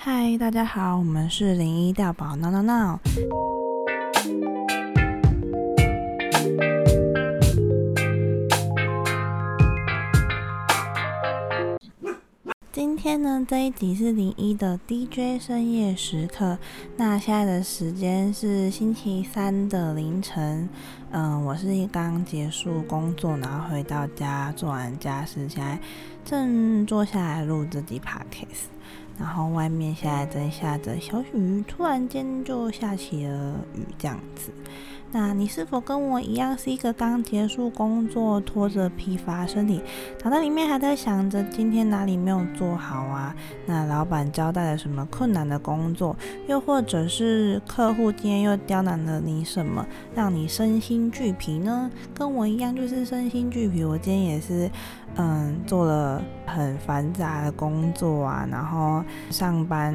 嗨，大家好，我们是零一大宝闹闹闹。今天呢，这一集是零一的 DJ 深夜时刻。那现在的时间是星期三的凌晨。嗯，我是刚结束工作，然后回到家做完家事，现在正坐下来录这集 podcast。然后外面现在正下着小雨，突然间就下起了雨，这样子。那你是否跟我一样，是一个刚结束工作，拖着疲乏身体，脑袋里面还在想着今天哪里没有做好啊？那老板交代了什么困难的工作，又或者是客户今天又刁难了你什么，让你身心俱疲呢？跟我一样，就是身心俱疲。我今天也是，嗯，做了很繁杂的工作啊，然后上班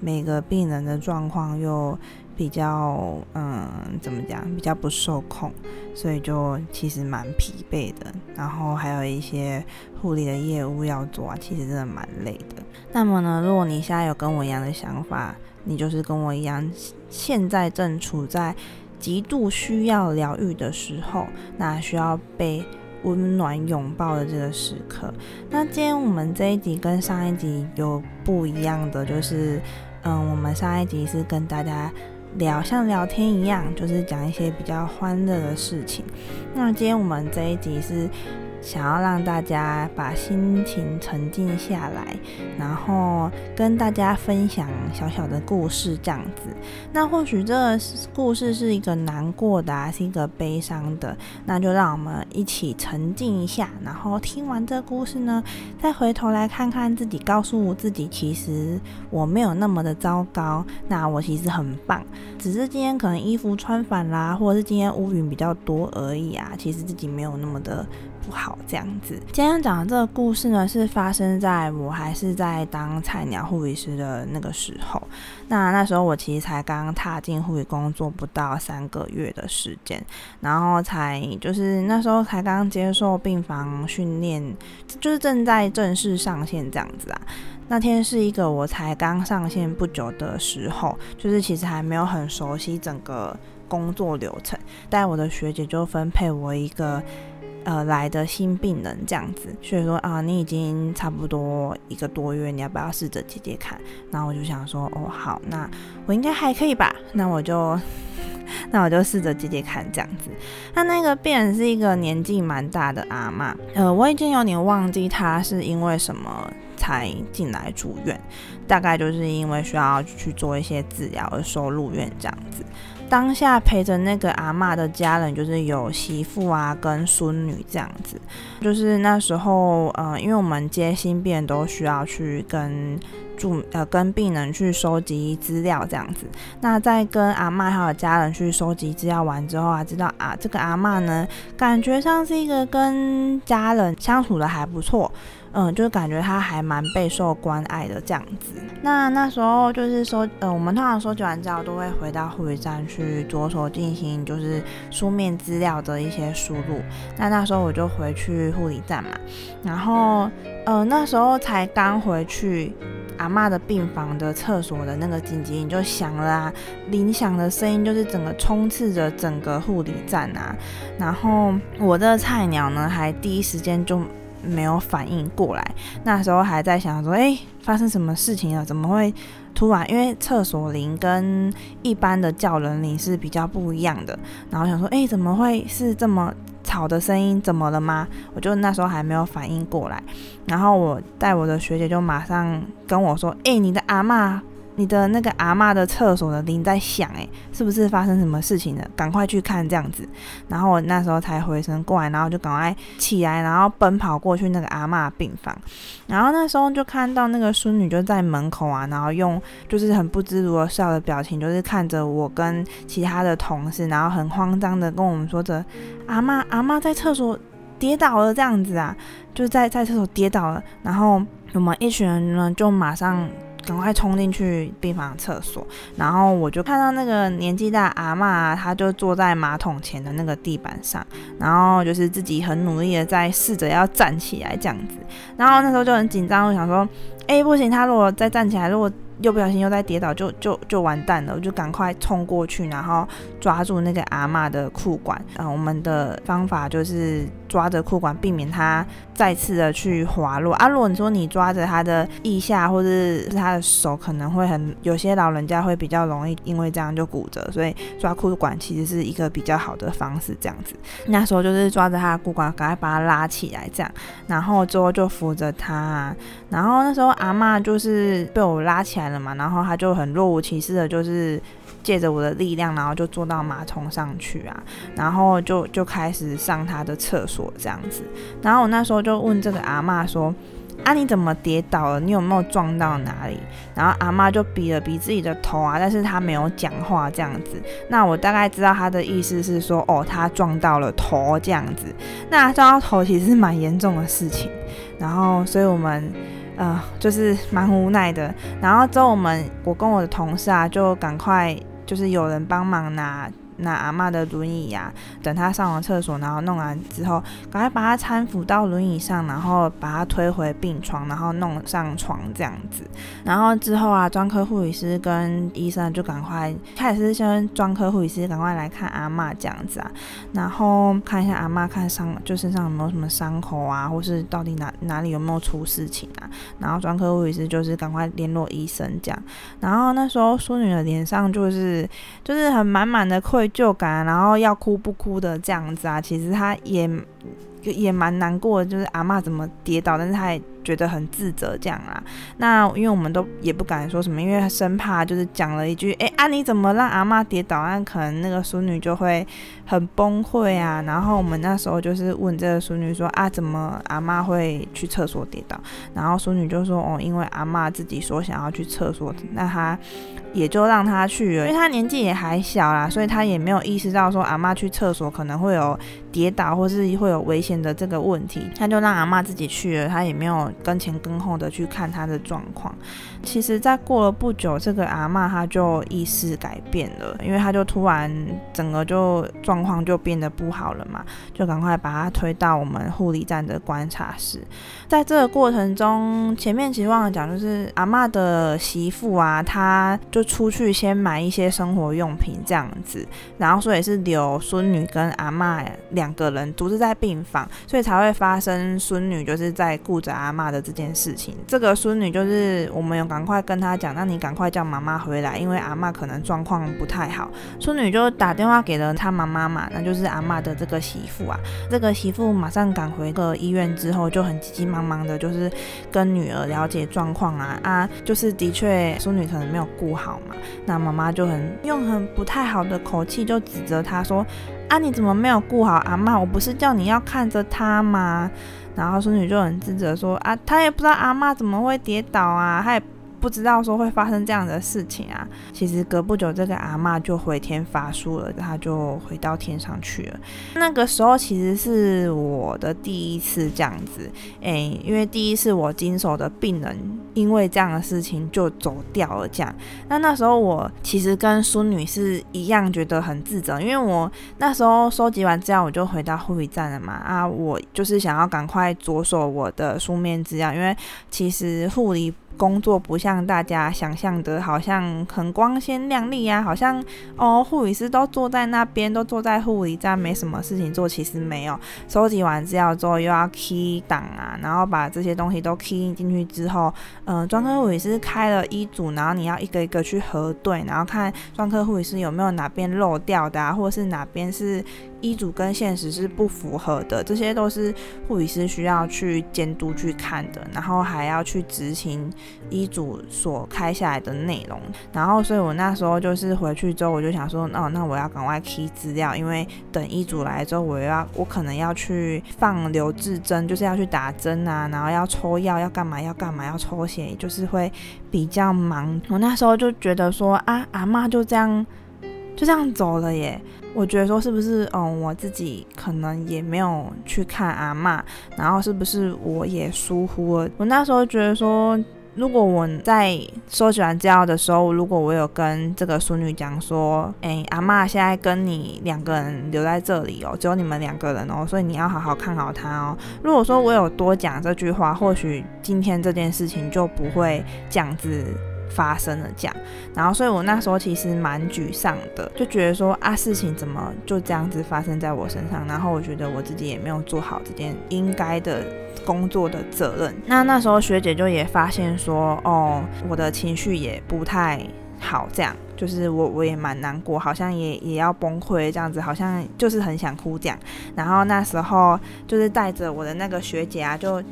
每个病人的状况又。比较嗯，怎么讲？比较不受控，所以就其实蛮疲惫的。然后还有一些护理的业务要做啊，其实真的蛮累的。那么呢，如果你现在有跟我一样的想法，你就是跟我一样，现在正处在极度需要疗愈的时候，那需要被温暖拥抱的这个时刻。那今天我们这一集跟上一集有不一样的，就是嗯，我们上一集是跟大家。聊像聊天一样，就是讲一些比较欢乐的事情。那今天我们这一集是。想要让大家把心情沉静下来，然后跟大家分享小小的故事这样子。那或许这个故事是一个难过的，是一个悲伤的，那就让我们一起沉静一下，然后听完这故事呢，再回头来看看自己，告诉自己，其实我没有那么的糟糕，那我其实很棒，只是今天可能衣服穿反啦，或者是今天乌云比较多而已啊，其实自己没有那么的。不好这样子。今天讲的这个故事呢，是发生在我还是在当菜鸟护理师的那个时候。那那时候我其实才刚踏进护理工作不到三个月的时间，然后才就是那时候才刚接受病房训练，就是正在正式上线这样子啊。那天是一个我才刚上线不久的时候，就是其实还没有很熟悉整个工作流程，但我的学姐就分配我一个。呃，来的新病人这样子，所以说啊，你已经差不多一个多月，你要不要试着接接看？然后我就想说，哦，好，那我应该还可以吧？那我就，那我就试着接接看这样子。那那个病人是一个年纪蛮大的阿妈，呃，我已经有点忘记他是因为什么才进来住院，大概就是因为需要去做一些治疗而收入院这样子。当下陪着那个阿妈的家人，就是有媳妇啊跟孙女这样子。就是那时候，呃，因为我们接新病都需要去跟住呃跟病人去收集资料这样子。那在跟阿妈还有家人去收集资料完之后啊，知道啊这个阿妈呢，感觉上是一个跟家人相处的还不错。嗯，就是感觉他还蛮备受关爱的这样子。那那时候就是说，呃，我们通常收集完之后都会回到护理站去着手进行就是书面资料的一些输入。那那时候我就回去护理站嘛，然后呃那时候才刚回去，阿妈的病房的厕所的那个紧急铃就响了啊，铃响的声音就是整个充斥着整个护理站啊。然后我这个菜鸟呢，还第一时间就。没有反应过来，那时候还在想说，哎，发生什么事情了？怎么会突然？因为厕所铃跟一般的叫人铃是比较不一样的。然后想说，哎，怎么会是这么吵的声音？怎么了吗？我就那时候还没有反应过来。然后我带我的学姐就马上跟我说，哎，你的阿妈。你的那个阿妈的厕所的铃在响，诶，是不是发生什么事情了？赶快去看这样子。然后我那时候才回神过来，然后就赶快起来，然后奔跑过去那个阿妈病房。然后那时候就看到那个孙女就在门口啊，然后用就是很不知如何笑的表情，就是看着我跟其他的同事，然后很慌张的跟我们说着：“阿妈，阿妈在厕所跌倒了，这样子啊，就在在厕所跌倒了。”然后我们一群人呢就马上。赶快冲进去病房厕所，然后我就看到那个年纪大阿妈，她就坐在马桶前的那个地板上，然后就是自己很努力的在试着要站起来这样子。然后那时候就很紧张，我想说，哎，不行，她如果再站起来，如果又不小心又再跌倒，就就就完蛋了，我就赶快冲过去，然后抓住那个阿嬷的裤管。嗯，我们的方法就是抓着裤管，避免它再次的去滑落。啊，如果你说你抓着他的腋下或者是他的手，可能会很有些老人家会比较容易因为这样就骨折，所以抓裤管其实是一个比较好的方式。这样子，那时候就是抓着他的裤管，赶快把他拉起来，这样，然后之后就扶着他，然后那时候阿嬷就是被我拉起来了嘛，然后他就很若无其事的，就是借着我的力量，然后就坐到马桶上去啊，然后就就开始上他的厕所这样子，然后我那时候就问这个阿嬷说。啊！你怎么跌倒了？你有没有撞到哪里？然后阿妈就比了比自己的头啊，但是她没有讲话这样子。那我大概知道她的意思是说，哦，她撞到了头这样子。那撞到头其实是蛮严重的事情。然后，所以我们呃就是蛮无奈的。然后之后我们我跟我的同事啊，就赶快就是有人帮忙拿。拿阿妈的轮椅呀，等她上完厕所，然后弄完之后，赶快把她搀扶到轮椅上，然后把她推回病床，然后弄上床这样子。然后之后啊，专科护理师跟医生就赶快，开始先专科护理师赶快来看阿妈这样子啊，然后看一下阿妈看伤，就身上有没有什么伤口啊，或是到底哪哪里有没有出事情啊。然后专科护理师就是赶快联络医生这样。然后那时候淑女的脸上就是就是很满满的愧。就感，然后要哭不哭的这样子啊，其实他也也蛮难过的，就是阿妈怎么跌倒，但是他也。觉得很自责这样啊，那因为我们都也不敢说什么，因为生怕就是讲了一句，哎啊你怎么让阿妈跌倒，那可能那个淑女就会很崩溃啊。然后我们那时候就是问这个淑女说啊，怎么阿妈会去厕所跌倒？然后淑女就说哦，因为阿妈自己说想要去厕所，那她也就让她去了，因为她年纪也还小啦，所以她也没有意识到说阿妈去厕所可能会有跌倒或是会有危险的这个问题，他就让阿妈自己去了，他也没有。跟前跟后的去看他的状况，其实，在过了不久，这个阿妈她就意识改变了，因为她就突然整个就状况就变得不好了嘛，就赶快把她推到我们护理站的观察室。在这个过程中，前面其实忘了讲，就是阿妈的媳妇啊，她就出去先买一些生活用品这样子，然后所以是留孙女跟阿妈两个人独自在病房，所以才会发生孙女就是在顾着阿妈。的这件事情，这个孙女就是我们有赶快跟她讲，那你赶快叫妈妈回来，因为阿妈可能状况不太好。孙女就打电话给了她妈妈嘛，那就是阿妈的这个媳妇啊。这个媳妇马上赶回个医院之后，就很急急忙忙的，就是跟女儿了解状况啊啊，就是的确孙女可能没有顾好嘛，那妈妈就很用很不太好的口气就指责她说啊，你怎么没有顾好阿妈？我不是叫你要看着她吗？然后孙女就很自责说啊，她也不知道阿妈怎么会跌倒啊，她也。不知道说会发生这样的事情啊！其实隔不久，这个阿妈就回天乏术了，她就回到天上去了。那个时候其实是我的第一次这样子，诶，因为第一次我经手的病人因为这样的事情就走掉了。这样，那那时候我其实跟孙女是一样，觉得很自责，因为我那时候收集完资料，我就回到护理站了嘛。啊，我就是想要赶快着手我的书面资料，因为其实护理。工作不像大家想象的，好像很光鲜亮丽呀，好像哦，护理师都坐在那边，都坐在护理站，没什么事情做。其实没有，收集完资料之后又要 key 档啊，然后把这些东西都 key 进去之后，嗯，专科护理师开了医嘱，然后你要一个一个去核对，然后看专科护理师有没有哪边漏掉的啊，或者是哪边是。医嘱跟现实是不符合的，这些都是护理师需要去监督去看的，然后还要去执行医嘱所开下来的内容。然后，所以我那时候就是回去之后，我就想说，哦，那我要赶快记资料，因为等医嘱来之后，我要我可能要去放留置针，就是要去打针啊，然后要抽药，要干嘛要干嘛，要抽血，就是会比较忙。我那时候就觉得说，啊，阿妈就这样就这样走了耶。我觉得说是不是，嗯，我自己可能也没有去看阿妈，然后是不是我也疏忽了？我那时候觉得说，如果我在收集完资料的时候，如果我有跟这个淑女讲说，哎，阿妈现在跟你两个人留在这里哦，只有你们两个人哦，所以你要好好看好她哦。如果说我有多讲这句话，或许今天这件事情就不会这样子。发生了这样。然后，所以我那时候其实蛮沮丧的，就觉得说啊，事情怎么就这样子发生在我身上？然后我觉得我自己也没有做好这件应该的工作的责任。那那时候学姐就也发现说，哦，我的情绪也不太好，这样就是我我也蛮难过，好像也也要崩溃这样子，好像就是很想哭这样。然后那时候就是带着我的那个学姐啊，就。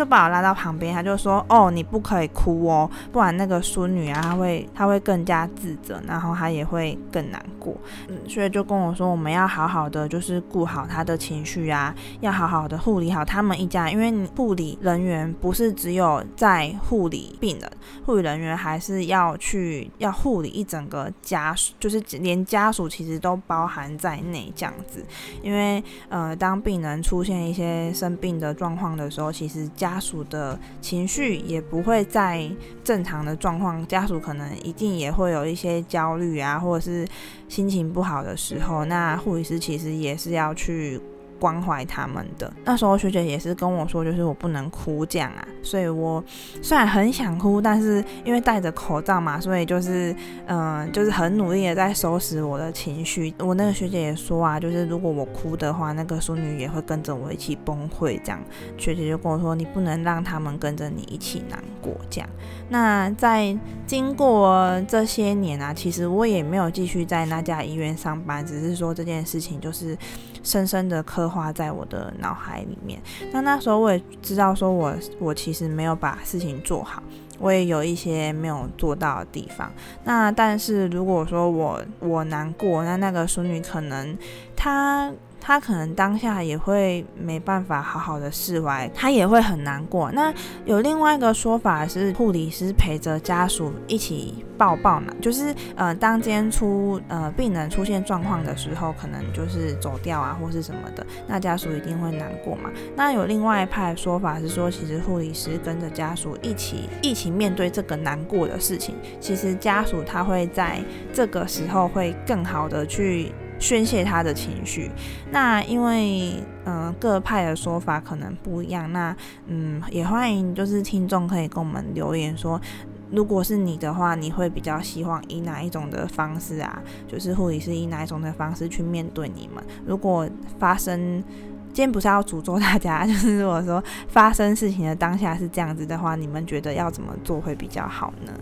就把我拉到旁边，他就说：“哦，你不可以哭哦，不然那个孙女啊，她会她会更加自责，然后她也会更难过。嗯，所以就跟我说，我们要好好的，就是顾好她的情绪啊，要好好的护理好他们一家，因为护理人员不是只有在护理病人，护理人员还是要去要护理一整个家，就是连家属其实都包含在内这样子。因为呃，当病人出现一些生病的状况的时候，其实家家属的情绪也不会在正常的状况，家属可能一定也会有一些焦虑啊，或者是心情不好的时候，那护理师其实也是要去。关怀他们的那时候，学姐也是跟我说，就是我不能哭这样啊。所以我虽然很想哭，但是因为戴着口罩嘛，所以就是嗯，就是很努力的在收拾我的情绪。我那个学姐也说啊，就是如果我哭的话，那个淑女也会跟着我一起崩溃这样。学姐就跟我说，你不能让他们跟着你一起难过这样。那在经过这些年啊，其实我也没有继续在那家医院上班，只是说这件事情就是深深的刻画在我的脑海里面。那那时候我也知道，说我我其实没有把事情做好，我也有一些没有做到的地方。那但是如果说我我难过，那那个淑女可能她。他可能当下也会没办法好好的释怀，他也会很难过。那有另外一个说法是，护理师陪着家属一起抱抱嘛，就是呃，当今天出呃病人出现状况的时候，可能就是走掉啊或是什么的，那家属一定会难过嘛。那有另外一派说法是说，其实护理师跟着家属一起一起面对这个难过的事情，其实家属他会在这个时候会更好的去。宣泄他的情绪，那因为嗯各派的说法可能不一样，那嗯也欢迎就是听众可以跟我们留言说，如果是你的话，你会比较希望以哪一种的方式啊？就是护理师以哪一种的方式去面对你们？如果发生今天不是要诅咒大家，就是如果说发生事情的当下是这样子的话，你们觉得要怎么做会比较好呢？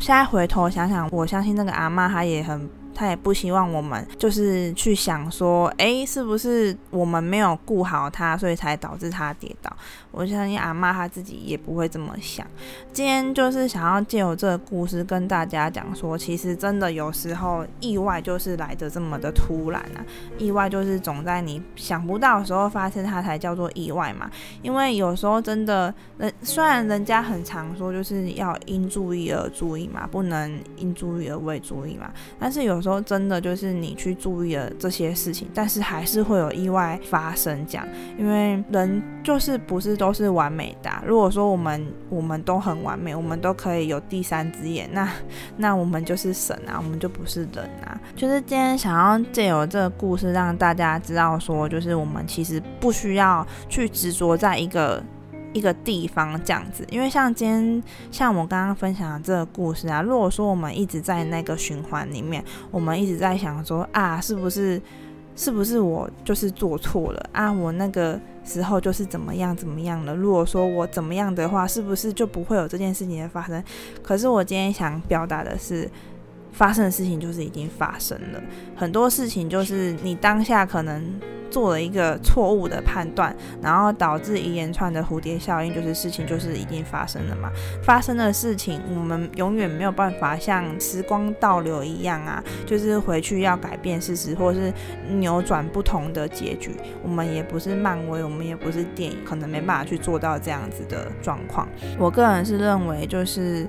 现在回头想想，我相信那个阿妈她也很。他也不希望我们就是去想说，哎，是不是我们没有顾好他，所以才导致他跌倒？我相信阿妈她自己也不会这么想。今天就是想要借由这个故事跟大家讲说，其实真的有时候意外就是来的这么的突然啊！意外就是总在你想不到的时候发生，它才叫做意外嘛。因为有时候真的，人虽然人家很常说就是要因注意而注意嘛，不能因注意而未注意嘛，但是有。说真的，就是你去注意了这些事情，但是还是会有意外发生。这样，因为人就是不是都是完美的。如果说我们我们都很完美，我们都可以有第三只眼，那 那我们就是神啊，我们就不是人啊。就是今天想要借由这个故事让大家知道，说就是我们其实不需要去执着在一个。一个地方这样子，因为像今天像我刚刚分享的这个故事啊，如果说我们一直在那个循环里面，我们一直在想说啊，是不是是不是我就是做错了啊？我那个时候就是怎么样怎么样了？如果说我怎么样的话，是不是就不会有这件事情的发生？可是我今天想表达的是，发生的事情就是已经发生了，很多事情就是你当下可能。做了一个错误的判断，然后导致一连串的蝴蝶效应，就是事情就是已经发生了嘛。发生的事情，我们永远没有办法像时光倒流一样啊，就是回去要改变事实，或是扭转不同的结局。我们也不是漫威，我们也不是电影，可能没办法去做到这样子的状况。我个人是认为，就是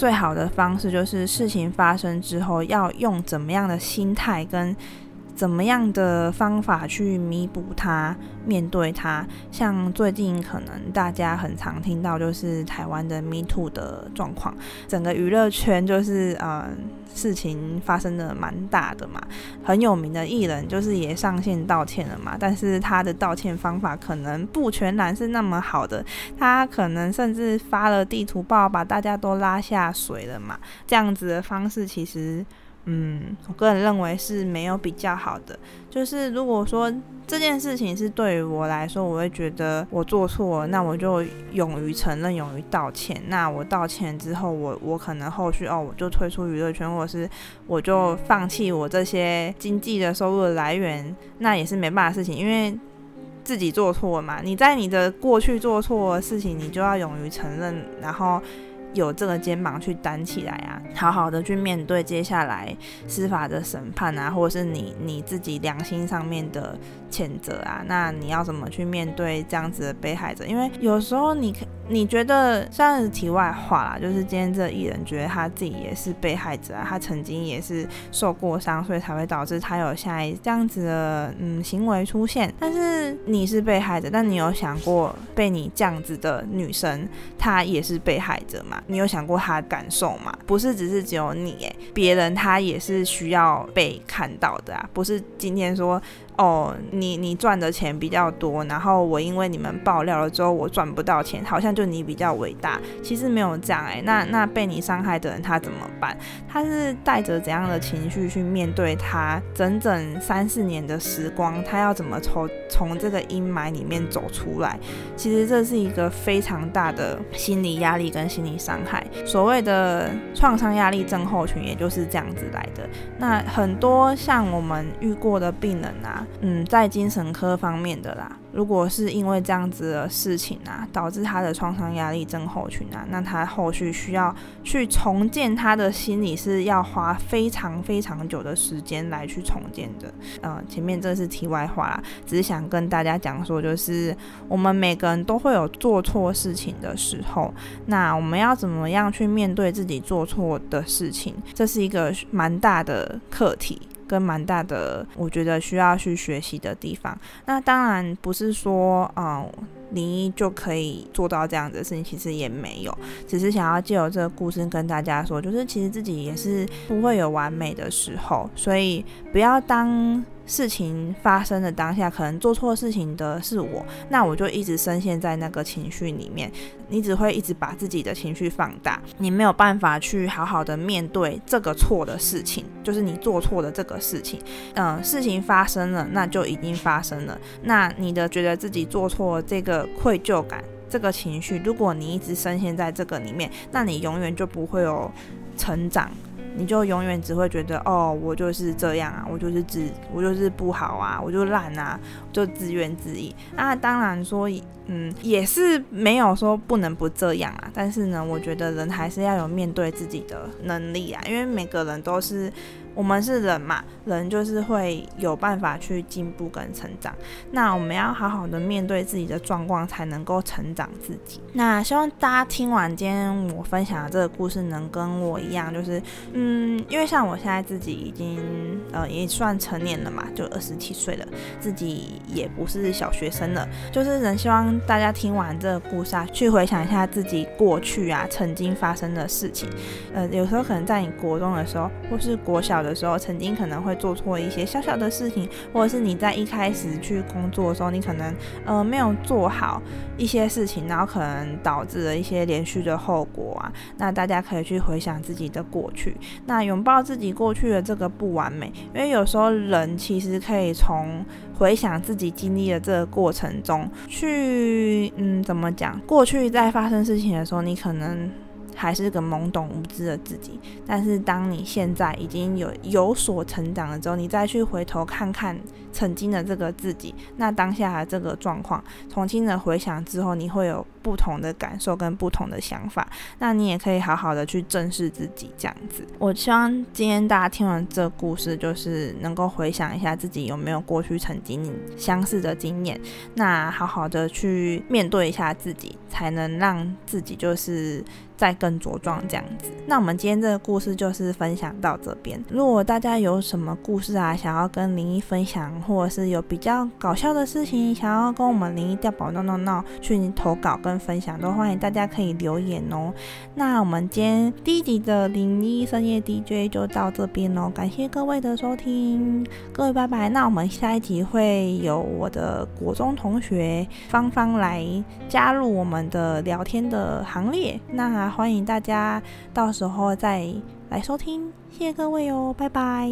最好的方式，就是事情发生之后，要用怎么样的心态跟。怎么样的方法去弥补它、面对它。像最近可能大家很常听到，就是台湾的 Me Too 的状况，整个娱乐圈就是呃事情发生的蛮大的嘛。很有名的艺人就是也上线道歉了嘛，但是他的道歉方法可能不全然是那么好的，他可能甚至发了地图报，把大家都拉下水了嘛。这样子的方式其实。嗯，我个人认为是没有比较好的。就是如果说这件事情是对于我来说，我会觉得我做错了，那我就勇于承认，勇于道歉。那我道歉之后，我我可能后续哦，我就退出娱乐圈，或者是我就放弃我这些经济的收入的来源，那也是没办法的事情，因为自己做错了嘛。你在你的过去做错的事情，你就要勇于承认，然后。有这个肩膀去担起来啊，好好的去面对接下来司法的审判啊，或者是你你自己良心上面的谴责啊，那你要怎么去面对这样子的被害者？因为有时候你你觉得像是题外话啦，就是今天这艺人觉得他自己也是被害者啊，他曾经也是受过伤，所以才会导致他有现在这样子的嗯行为出现。但是你是被害者，但你有想过被你这样子的女生，她也是被害者吗？你有想过他的感受吗？不是只是只有你诶，别人他也是需要被看到的啊！不是今天说。哦，你你赚的钱比较多，然后我因为你们爆料了之后，我赚不到钱，好像就你比较伟大。其实没有这样哎，那那被你伤害的人他怎么办？他是带着怎样的情绪去面对他整整三四年的时光？他要怎么从从这个阴霾里面走出来？其实这是一个非常大的心理压力跟心理伤害。所谓的创伤压力症候群，也就是这样子来的。那很多像我们遇过的病人啊。嗯，在精神科方面的啦。如果是因为这样子的事情啊，导致他的创伤压力症候群啊，那他后续需要去重建他的心理，是要花非常非常久的时间来去重建的。呃，前面这是题外话啦，只是想跟大家讲说，就是我们每个人都会有做错事情的时候，那我们要怎么样去面对自己做错的事情，这是一个蛮大的课题。跟蛮大的，我觉得需要去学习的地方。那当然不是说，嗯，林一就可以做到这样子的事情，其实也没有，只是想要借由这个故事跟大家说，就是其实自己也是不会有完美的时候，所以不要当。事情发生的当下，可能做错事情的是我，那我就一直深陷在那个情绪里面，你只会一直把自己的情绪放大，你没有办法去好好的面对这个错的事情，就是你做错的这个事情。嗯，事情发生了，那就已经发生了。那你的觉得自己做错这个愧疚感，这个情绪，如果你一直深陷在这个里面，那你永远就不会有成长。你就永远只会觉得哦，我就是这样啊，我就是自，我就是不好啊，我就烂啊，就自怨自艾。那当然说，嗯，也是没有说不能不这样啊。但是呢，我觉得人还是要有面对自己的能力啊，因为每个人都是。我们是人嘛，人就是会有办法去进步跟成长。那我们要好好的面对自己的状况，才能够成长自己。那希望大家听完今天我分享的这个故事，能跟我一样，就是嗯，因为像我现在自己已经呃也算成年了嘛，就二十七岁了，自己也不是小学生了。就是人希望大家听完这个故事啊，去回想一下自己过去啊曾经发生的事情。呃，有时候可能在你国中的时候，或是国小。的时候，曾经可能会做错一些小小的事情，或者是你在一开始去工作的时候，你可能呃没有做好一些事情，然后可能导致了一些连续的后果啊。那大家可以去回想自己的过去，那拥抱自己过去的这个不完美，因为有时候人其实可以从回想自己经历的这个过程中去，嗯，怎么讲？过去在发生事情的时候，你可能。还是个懵懂无知的自己，但是当你现在已经有有所成长了之后，你再去回头看看曾经的这个自己，那当下的这个状况，重新的回想之后，你会有不同的感受跟不同的想法。那你也可以好好的去正视自己，这样子。我希望今天大家听完这故事，就是能够回想一下自己有没有过去曾经相似的经验，那好好的去面对一下自己，才能让自己就是。再更茁壮这样子。那我们今天这个故事就是分享到这边。如果大家有什么故事啊，想要跟林一分享，或者是有比较搞笑的事情，想要跟我们林一调宝闹闹闹去投稿跟分享，都欢迎大家可以留言哦。那我们今天第一集的灵异深夜 DJ 就到这边喽，感谢各位的收听，各位拜拜。那我们下一集会有我的国中同学芳芳来加入我们的聊天的行列，那。欢迎大家到时候再来收听，谢谢各位哦，拜拜。